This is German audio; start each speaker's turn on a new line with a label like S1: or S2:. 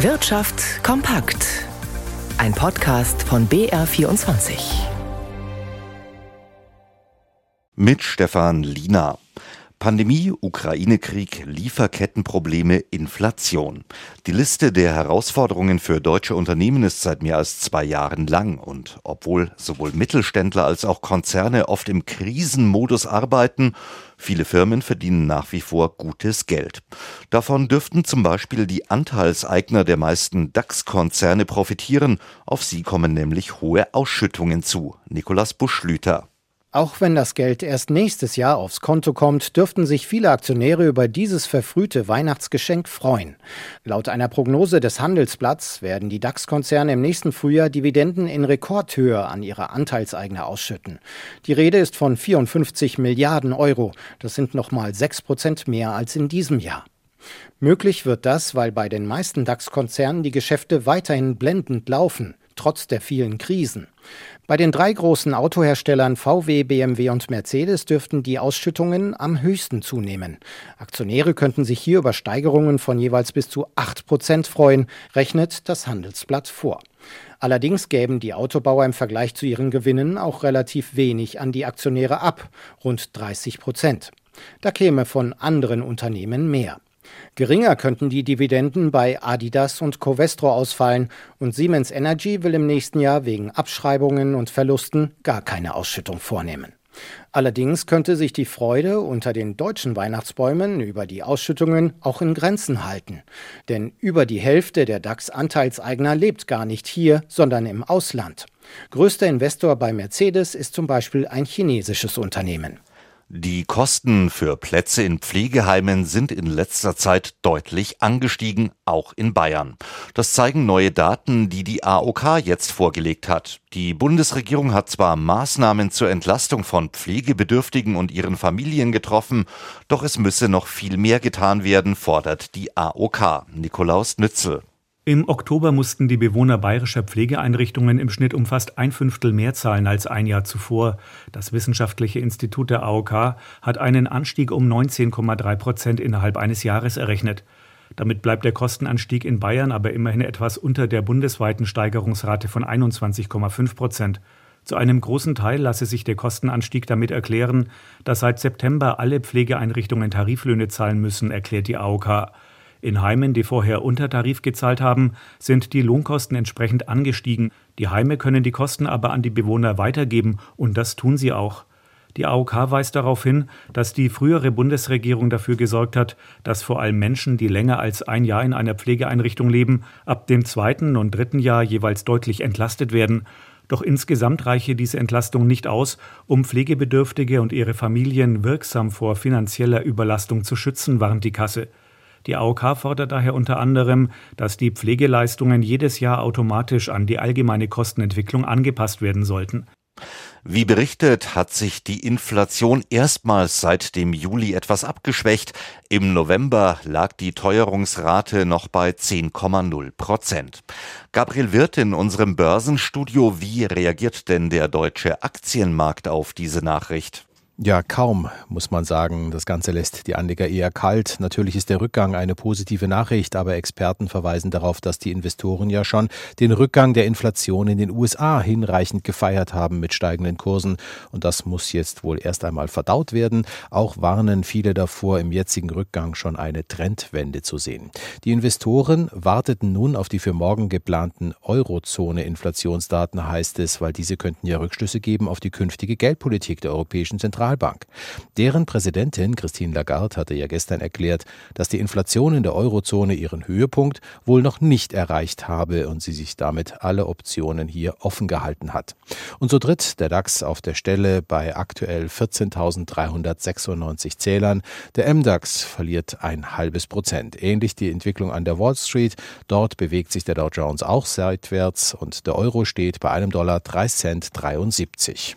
S1: Wirtschaft kompakt. Ein Podcast von BR24.
S2: Mit Stefan Lina. Pandemie, Ukraine-Krieg, Lieferkettenprobleme, Inflation. Die Liste der Herausforderungen für deutsche Unternehmen ist seit mehr als zwei Jahren lang. Und obwohl sowohl Mittelständler als auch Konzerne oft im Krisenmodus arbeiten, viele Firmen verdienen nach wie vor gutes Geld. Davon dürften zum Beispiel die Anteilseigner der meisten DAX-Konzerne profitieren. Auf sie kommen nämlich hohe Ausschüttungen zu. Nikolas Buschlüter.
S3: Auch wenn das Geld erst nächstes Jahr aufs Konto kommt, dürften sich viele Aktionäre über dieses verfrühte Weihnachtsgeschenk freuen. Laut einer Prognose des Handelsblatts werden die DAX-Konzerne im nächsten Frühjahr Dividenden in Rekordhöhe an ihre Anteilseigner ausschütten. Die Rede ist von 54 Milliarden Euro. Das sind nochmal 6 Prozent mehr als in diesem Jahr. Möglich wird das, weil bei den meisten DAX-Konzernen die Geschäfte weiterhin blendend laufen trotz der vielen Krisen. Bei den drei großen Autoherstellern VW, BMW und Mercedes dürften die Ausschüttungen am höchsten zunehmen. Aktionäre könnten sich hier über Steigerungen von jeweils bis zu 8 Prozent freuen, rechnet das Handelsblatt vor. Allerdings gäben die Autobauer im Vergleich zu ihren Gewinnen auch relativ wenig an die Aktionäre ab, rund 30 Prozent. Da käme von anderen Unternehmen mehr. Geringer könnten die Dividenden bei Adidas und Covestro ausfallen und Siemens Energy will im nächsten Jahr wegen Abschreibungen und Verlusten gar keine Ausschüttung vornehmen. Allerdings könnte sich die Freude unter den deutschen Weihnachtsbäumen über die Ausschüttungen auch in Grenzen halten. Denn über die Hälfte der DAX-Anteilseigner lebt gar nicht hier, sondern im Ausland. Größter Investor bei Mercedes ist zum Beispiel ein chinesisches Unternehmen.
S2: Die Kosten für Plätze in Pflegeheimen sind in letzter Zeit deutlich angestiegen, auch in Bayern. Das zeigen neue Daten, die die AOK jetzt vorgelegt hat. Die Bundesregierung hat zwar Maßnahmen zur Entlastung von Pflegebedürftigen und ihren Familien getroffen, doch es müsse noch viel mehr getan werden, fordert die AOK. Nikolaus Nützel.
S4: Im Oktober mussten die Bewohner bayerischer Pflegeeinrichtungen im Schnitt um fast ein Fünftel mehr zahlen als ein Jahr zuvor. Das Wissenschaftliche Institut der AOK hat einen Anstieg um 19,3 Prozent innerhalb eines Jahres errechnet. Damit bleibt der Kostenanstieg in Bayern aber immerhin etwas unter der bundesweiten Steigerungsrate von 21,5 Prozent. Zu einem großen Teil lasse sich der Kostenanstieg damit erklären, dass seit September alle Pflegeeinrichtungen Tariflöhne zahlen müssen, erklärt die AOK. In Heimen, die vorher unter Tarif gezahlt haben, sind die Lohnkosten entsprechend angestiegen. Die Heime können die Kosten aber an die Bewohner weitergeben und das tun sie auch. Die AOK weist darauf hin, dass die frühere Bundesregierung dafür gesorgt hat, dass vor allem Menschen, die länger als ein Jahr in einer Pflegeeinrichtung leben, ab dem zweiten und dritten Jahr jeweils deutlich entlastet werden. Doch insgesamt reiche diese Entlastung nicht aus, um Pflegebedürftige und ihre Familien wirksam vor finanzieller Überlastung zu schützen, warnt die Kasse. Die AOK fordert daher unter anderem, dass die Pflegeleistungen jedes Jahr automatisch an die allgemeine Kostenentwicklung angepasst werden sollten.
S2: Wie berichtet, hat sich die Inflation erstmals seit dem Juli etwas abgeschwächt. Im November lag die Teuerungsrate noch bei 10,0 Prozent. Gabriel Wirth in unserem Börsenstudio, wie reagiert denn der deutsche Aktienmarkt auf diese Nachricht?
S5: Ja, kaum, muss man sagen. Das Ganze lässt die Anleger eher kalt. Natürlich ist der Rückgang eine positive Nachricht, aber Experten verweisen darauf, dass die Investoren ja schon den Rückgang der Inflation in den USA hinreichend gefeiert haben mit steigenden Kursen. Und das muss jetzt wohl erst einmal verdaut werden. Auch warnen viele davor, im jetzigen Rückgang schon eine Trendwende zu sehen. Die Investoren warteten nun auf die für morgen geplanten Eurozone-Inflationsdaten, heißt es, weil diese könnten ja Rückschlüsse geben auf die künftige Geldpolitik der Europäischen Zentralbank. Zentralbank. Deren Präsidentin Christine Lagarde hatte ja gestern erklärt, dass die Inflation in der Eurozone ihren Höhepunkt wohl noch nicht erreicht habe und sie sich damit alle Optionen hier offen gehalten hat. Und so tritt der DAX auf der Stelle bei aktuell 14.396 Zählern. Der MDAX verliert ein halbes Prozent. Ähnlich die Entwicklung an der Wall Street. Dort bewegt sich der Dow Jones auch seitwärts und der Euro steht bei einem Dollar 3 Cent 73.